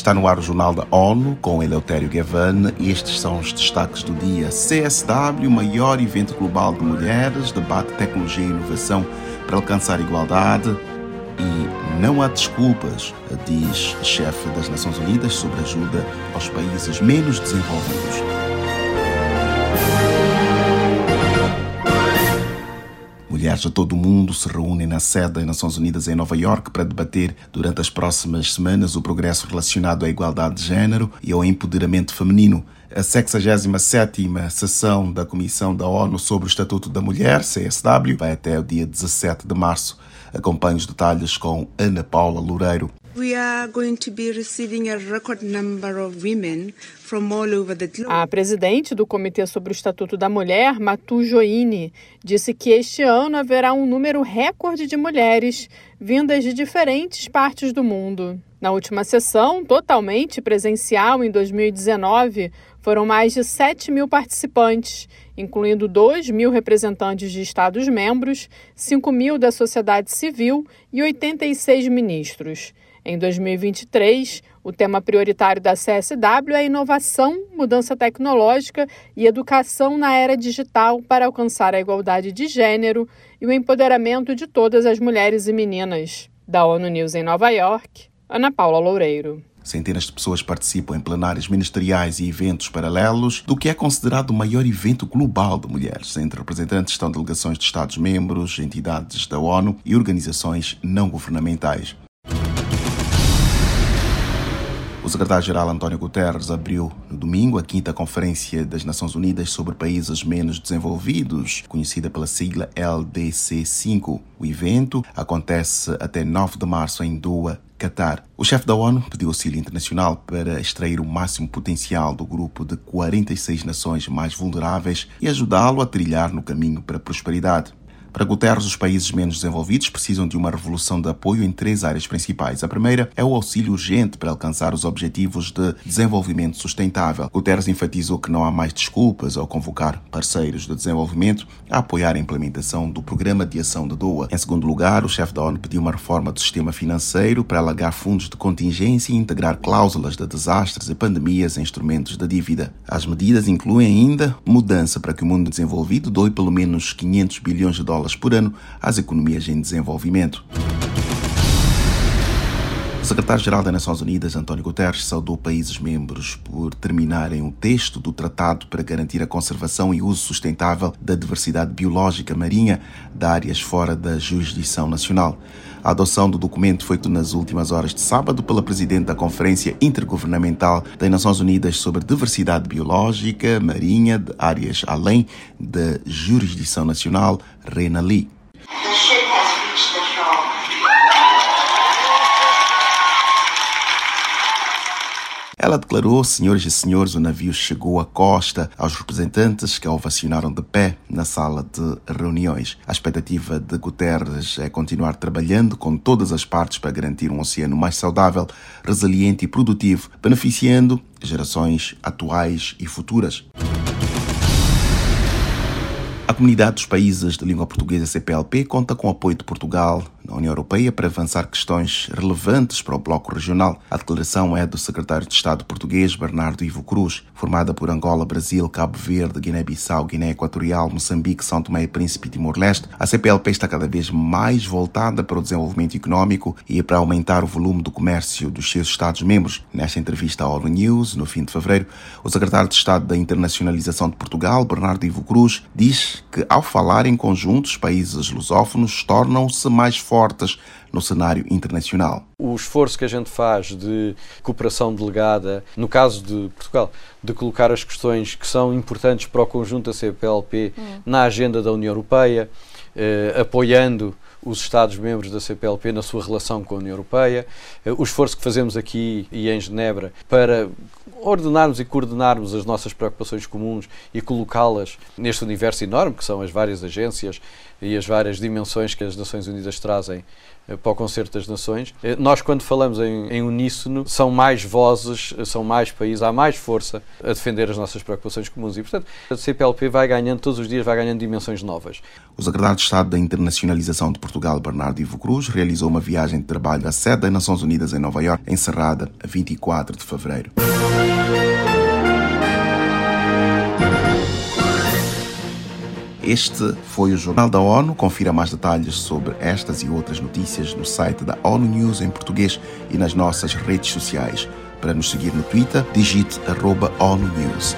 Está no ar o Jornal da ONU com Eleutério Gavan e estes são os destaques do dia. CSW, maior evento global de mulheres, debate tecnologia e inovação para alcançar igualdade. E não há desculpas, diz chefe das Nações Unidas sobre ajuda aos países menos desenvolvidos. Mulheres de todo o mundo se reúnem na sede das Nações Unidas em Nova York para debater durante as próximas semanas o progresso relacionado à igualdade de género e ao empoderamento feminino. A 67ª sessão da Comissão da ONU sobre o Estatuto da Mulher, CSW, vai até o dia 17 de março. Acompanhe os detalhes com Ana Paula Loureiro. A presidente do Comitê sobre o Estatuto da Mulher, Matu Joini, disse que este ano haverá um número recorde de mulheres vindas de diferentes partes do mundo. Na última sessão, totalmente presencial em 2019, foram mais de 7 mil participantes, incluindo 2 mil representantes de Estados-membros, 5 mil da sociedade civil e 86 ministros. Em 2023, o tema prioritário da CSW é inovação, mudança tecnológica e educação na era digital para alcançar a igualdade de gênero e o empoderamento de todas as mulheres e meninas. Da ONU News em Nova York, Ana Paula Loureiro. Centenas de pessoas participam em plenários ministeriais e eventos paralelos do que é considerado o maior evento global de mulheres. Entre representantes estão delegações de Estados-membros, entidades da ONU e organizações não governamentais. O secretário-geral António Guterres abriu no domingo a quinta Conferência das Nações Unidas sobre Países Menos Desenvolvidos, conhecida pela sigla LDC5. O evento acontece até 9 de março em Doha, Qatar. O chefe da ONU pediu auxílio internacional para extrair o máximo potencial do grupo de 46 nações mais vulneráveis e ajudá-lo a trilhar no caminho para a prosperidade. Para Guterres, os países menos desenvolvidos precisam de uma revolução de apoio em três áreas principais. A primeira é o auxílio urgente para alcançar os objetivos de desenvolvimento sustentável. Guterres enfatizou que não há mais desculpas ao convocar parceiros de desenvolvimento a apoiar a implementação do Programa de Ação de Doha. Em segundo lugar, o chefe da ONU pediu uma reforma do sistema financeiro para alargar fundos de contingência e integrar cláusulas de desastres e pandemias em instrumentos de dívida. As medidas incluem ainda mudança para que o mundo desenvolvido doe pelo menos 500 bilhões de dólares dólares por ano às economias em desenvolvimento. O secretário-geral das Nações Unidas, António Guterres, saudou países membros por terminarem o texto do Tratado para garantir a conservação e uso sustentável da diversidade biológica marinha de áreas fora da jurisdição nacional. A adoção do documento foi nas últimas horas de sábado pela presidente da Conferência Intergovernamental das Nações Unidas sobre Diversidade Biológica Marinha de áreas além da jurisdição nacional, Rena Lee. Ela declarou, senhores e senhores, o navio chegou à costa aos representantes que a ovacionaram de pé na sala de reuniões. A expectativa de Guterres é continuar trabalhando com todas as partes para garantir um oceano mais saudável, resiliente e produtivo, beneficiando gerações atuais e futuras. A comunidade dos países de língua portuguesa CPLP conta com o apoio de Portugal na União Europeia para avançar questões relevantes para o bloco regional. A declaração é do secretário de Estado português Bernardo Ivo Cruz, formada por Angola, Brasil, Cabo Verde, Guiné-Bissau, Guiné Equatorial, Moçambique, São Tomé e Príncipe e Timor-Leste. A CPLP está cada vez mais voltada para o desenvolvimento econômico e para aumentar o volume do comércio dos seus Estados-membros. Nesta entrevista à ONU News, no fim de fevereiro, o secretário de Estado da Internacionalização de Portugal, Bernardo Ivo Cruz, diz que, ao falar em conjunto, os países lusófonos tornam-se mais fortes no cenário internacional. O esforço que a gente faz de cooperação delegada, no caso de Portugal, de colocar as questões que são importantes para o conjunto da CPLP hum. na agenda da União Europeia, eh, apoiando os Estados-membros da CPLP na sua relação com a União Europeia, eh, o esforço que fazemos aqui e em Genebra para ordenarmos e coordenarmos as nossas preocupações comuns e colocá-las neste universo enorme que são as várias agências e as várias dimensões que as Nações Unidas trazem eh, para o concerto das nações. Eh, nós, quando falamos em, em uníssono, são mais vozes, eh, são mais países, há mais força a defender as nossas preocupações comuns e, portanto, a CPLP vai ganhando, todos os dias vai ganhando dimensões novas. O secretário de Estado da Internacionalização de Portugal, Bernardo Ivo Cruz, realizou uma viagem de trabalho à sede das Nações Unidas em Nova Iorque, encerrada a 24 de fevereiro. Este foi o Jornal da ONU. Confira mais detalhes sobre estas e outras notícias no site da ONU News em português e nas nossas redes sociais. Para nos seguir no Twitter, digite arroba ONU News.